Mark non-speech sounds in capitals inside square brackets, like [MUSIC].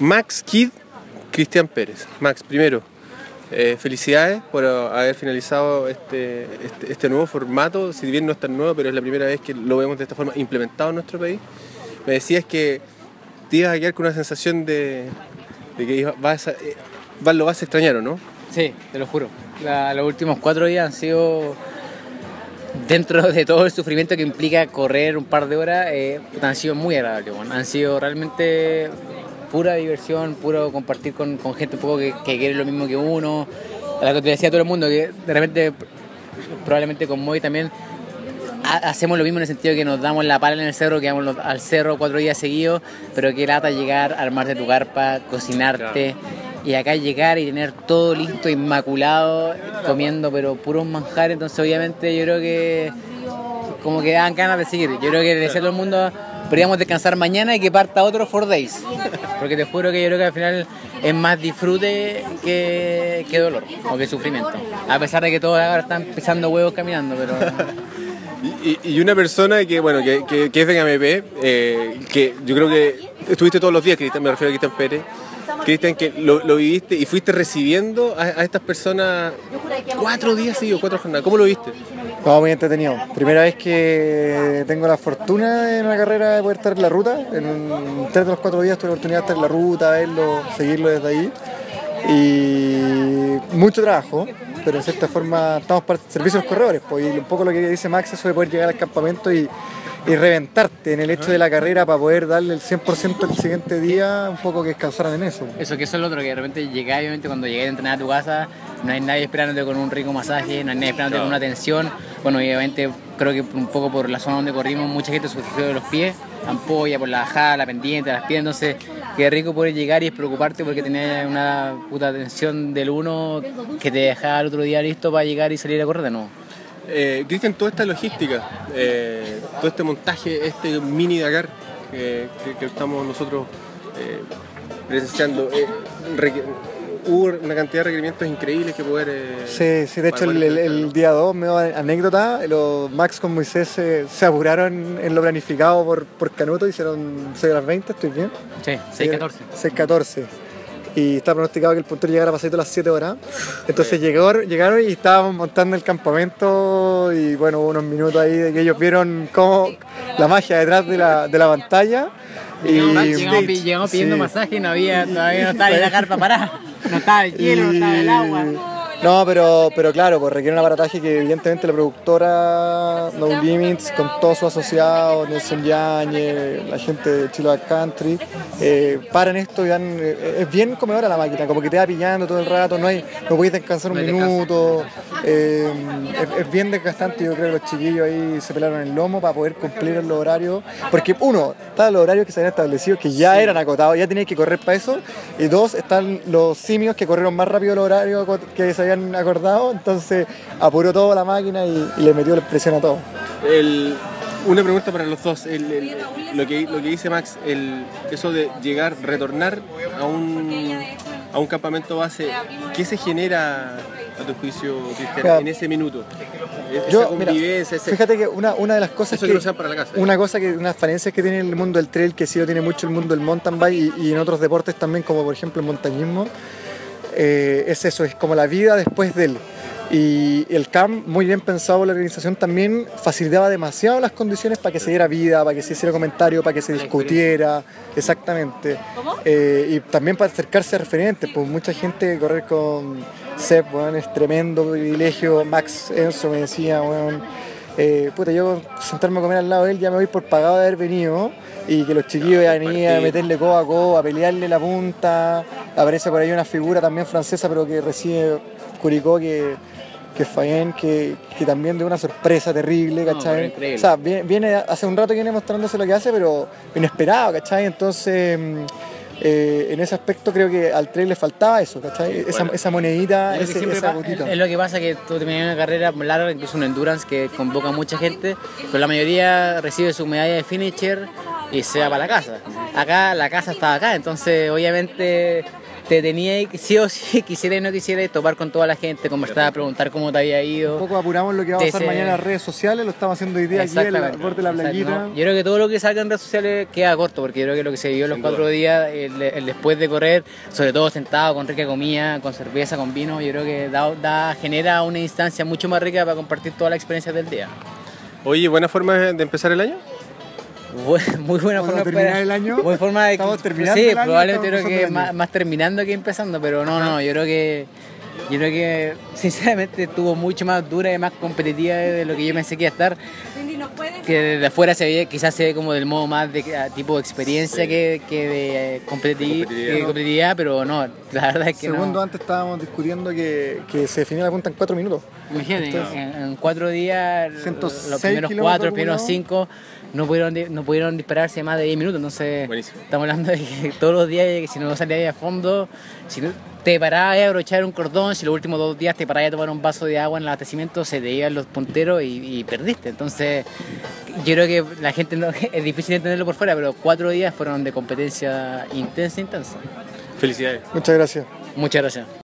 Max Kid, Cristian Pérez. Max, primero, eh, felicidades por haber finalizado este, este, este, nuevo formato, si bien no es tan nuevo, pero es la primera vez que lo vemos de esta forma implementado en nuestro país. Me decías que te ibas a quedar con una sensación de, que vas a, eh, lo vas a extrañar, ¿o no? Sí, te lo juro. los últimos cuatro días han sido, dentro de todo el sufrimiento que implica correr un par de horas, eh, han sido muy agradables. han sido realmente pura diversión, puro compartir con, gente un poco que, quiere lo mismo que uno. A la que te decía todo el mundo, que de repente, probablemente con Moy también, hacemos lo mismo en el sentido que nos damos la pala en el cerro, que vamos al cerro cuatro días seguidos, pero que lata llegar, armarte tu carpa, cocinarte. Y acá llegar y tener todo listo, inmaculado, comiendo pero puros manjares, entonces obviamente yo creo que como que dan ganas de seguir. Yo creo que de ser todo el mundo podríamos descansar mañana y que parta otro four days. Porque te juro que yo creo que al final es más disfrute que, que dolor o que sufrimiento. A pesar de que todos ahora están pisando huevos caminando, pero... [LAUGHS] Y, una persona que, bueno, que, que, es de GMP, eh, que yo creo que estuviste todos los días, Cristian, me refiero a Cristian Pérez, Cristian, que lo, lo, viviste y fuiste recibiendo a, a, estas personas cuatro días seguidos, cuatro jornadas. ¿Cómo lo viste? No, muy entretenido. Primera vez que tengo la fortuna en una carrera de poder estar en la ruta. En tres de los cuatro días tuve la oportunidad de estar en la ruta, verlo, seguirlo desde ahí. Y mucho trabajo, pero en cierta forma estamos para el servicio de los corredores. Pues, y un poco lo que dice Max, eso de poder llegar al campamento y y reventarte en el hecho de la carrera para poder darle el 100% el siguiente día, un poco que descansaran en eso. Eso, que eso es lo otro, que de repente llegáis, obviamente cuando llegué a entrenar a tu casa, no hay nadie esperándote con un rico masaje, no hay nadie esperándote con una atención. Bueno, obviamente creo que un poco por la zona donde corrimos, mucha gente sufrió de los pies, ampolla por la bajada, la pendiente, las pies, entonces qué rico poder llegar y preocuparte porque tenías una puta tensión del uno que te dejaba el otro día listo para llegar y salir a correr de nuevo. Eh, Cristian, toda esta logística, eh, todo este montaje, este mini Dakar que, estamos nosotros eh, presenciando, eh, hubo una cantidad de requerimientos increíbles que poder... sí, sí, de hecho el, día 2, me anécdota, los Max con Moisés se, apuraron en lo planificado por, por Canuto, hicieron 6 horas 20, ¿estoy bien? Sí, 6.14. 6.14 y estaba pronosticado que el puntero llegara a pasar a las 7 horas. Entonces llegó, llegaron y estábamos montando el campamento y bueno, hubo unos minutos ahí de que ellos vieron cómo la magia detrás de la, de la pantalla. Y llegamos, pidiendo masaje y no había, todavía no estaba en la [LAUGHS] carpa parada, no estaba el hielo, no estaba el agua. No, pero, pero claro, pues requiere un aparataje que evidentemente la productora No Limits, con todos sus asociados, Nelson Yañez, la gente de Chile Country, eh, paran esto y dan. Eh, es bien comedora la máquina, como que te va pillando todo el rato, no hay, no puedes descansar un minuto. Eh, es, bien desgastante, yo creo que los chiquillos ahí se pelaron el lomo para poder cumplir el horario. Porque uno, están los horarios que se habían establecido, que ya eran acotados, ya tenías que correr para eso. Y dos, están los simios que corrieron más rápido el horario que se habían acordado, entonces apuró toda la máquina y, le metió la presión a todo. una pregunta para los dos, lo, que, lo que dice Max, el, eso de llegar, retornar a un, a un campamento base, ¿qué se genera a tu juicio, Cristian, en ese minuto? Yo, fíjate que una, una de las cosas que, una cosa que unas falencias que tiene el mundo del trail que sí lo tiene mucho el mundo del mountain bike y, y en otros deportes también como por ejemplo el montañismo eh, es eso, es como la vida después de él. Y el CAM, muy bien pensado la organización, también facilitaba demasiado las condiciones para que se diera vida, para que se hiciera comentario, para que se discutiera, exactamente. Eh, y también para acercarse a referentes, pues mucha gente correr con Seb, bueno, es tremendo privilegio. Max Enzo me decía, bueno, eh, puta, yo sentarme a comer al lado de él ya me voy por pagado de haber venido y que los chiquillos ya venían a meterle codo a codo, a pelearle la punta. Aparece por ahí una figura también francesa, pero que recibe Curicó, que, que es Fayen, que, que, también de una sorpresa terrible, ¿cachai? o sea, viene, hace un rato viene mostrándose lo que hace, pero inesperado, ¿cachai? Entonces. Eh, en ese aspecto creo que al trail le faltaba eso, ¿cachai? Esa, esa monedita, ese, esa Es lo que pasa que tú terminas una carrera larga, incluso un endurance que convoca a mucha gente, pero la mayoría recibe su medalla de finisher y se va para la casa. Acá la casa estaba acá, entonces obviamente te tenía sí o sí, [LAUGHS] quisiera y no quisiera topar con toda la gente, conversar, preguntar cómo te había ido. Un poco apuramos lo que va a pasar mañana en las redes sociales, lo estamos haciendo hoy día aquí en la de la playita. Yo creo que todo lo que salga en redes sociales queda corto, porque yo creo que lo que se vivió los cuatro días, el, después de correr, sobre todo sentado con rica comida, con cerveza, con vino, yo creo que da, genera una instancia mucho más rica para compartir toda la experiencia del día. Oye, ¿buena forma de empezar el año? [LAUGHS] muy buena forma de terminar el año. Muy forma de, estamos terminando sí, el año, probablemente creo que más, terminando que empezando, pero no, no, yo creo que yo creo que sinceramente estuvo mucho más dura y más competitiva de lo que yo pensé que iba a estar. Que desde afuera se veía, quizás se ve como del modo más de tipo de experiencia que, que, de eh, competitividad, pero no, la verdad es que Segundo, antes estábamos discutiendo que, que se definía la punta en cuatro minutos. Imagínate, en, cuatro días, los primeros cuatro, los primeros cinco no pudieron, no pudieron dispararse más de 10 minutos. Entonces, estamos hablando de que [LAUGHS] todos los días, que si no salías a fondo, si no te parabas a abrochar un cordón, si los últimos dos días te parabas a tomar un vaso de agua en el abastecimiento, se te iban los punteros y, perdiste. Entonces, yo creo que la gente no, [LAUGHS] es difícil entenderlo por fuera, pero cuatro días fueron de competencia intensa, intensa. Felicidades. Muchas gracias. Muchas gracias.